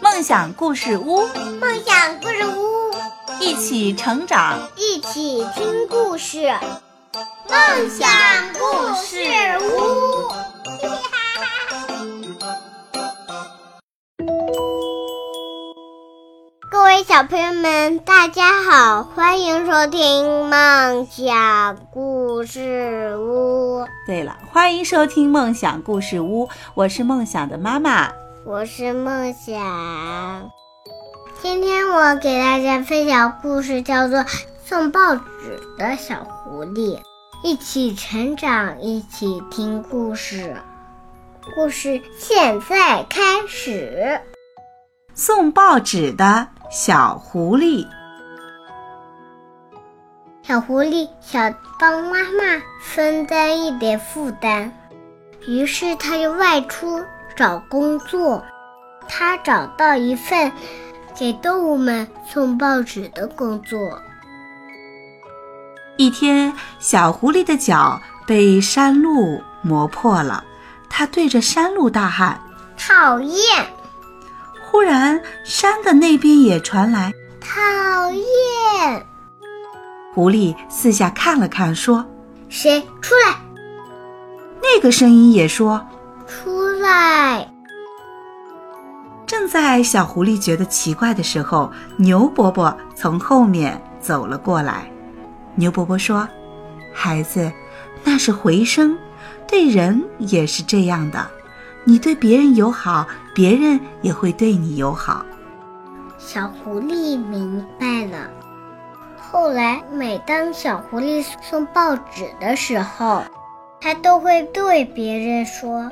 梦想故事屋，梦想故事屋，一起成长，一起听故事。梦想故事屋，各位小朋友们，大家好，欢迎收听梦想故事屋。对了，欢迎收听梦想故事屋，我是梦想的妈妈。我是梦想。今天我给大家分享故事，叫做《送报纸的小狐狸》。一起成长，一起听故事。故事现在开始。送报纸的小狐狸。小狐狸想帮妈妈分担一点负担，于是他就外出。找工作，他找到一份给动物们送报纸的工作。一天，小狐狸的脚被山路磨破了，它对着山路大喊：“讨厌！”忽然，山的那边也传来：“讨厌！”狐狸四下看了看，说：“谁出来？”那个声音也说。出来！正在小狐狸觉得奇怪的时候，牛伯伯从后面走了过来。牛伯伯说：“孩子，那是回声，对人也是这样的。你对别人友好，别人也会对你友好。”小狐狸明白了。后来，每当小狐狸送报纸的时候，他都会对别人说。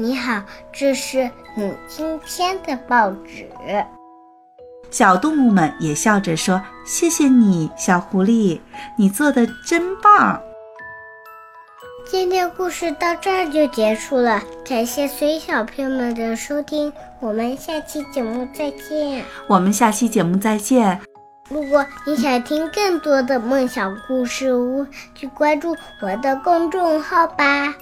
你好，这是你今天的报纸。小动物们也笑着说：“谢谢你，小狐狸，你做的真棒。”今天故事到这儿就结束了，感谢所有小朋友们的收听，我们下期节目再见。我们下期节目再见。如果你想听更多的梦想故事屋，去关注我的公众号吧。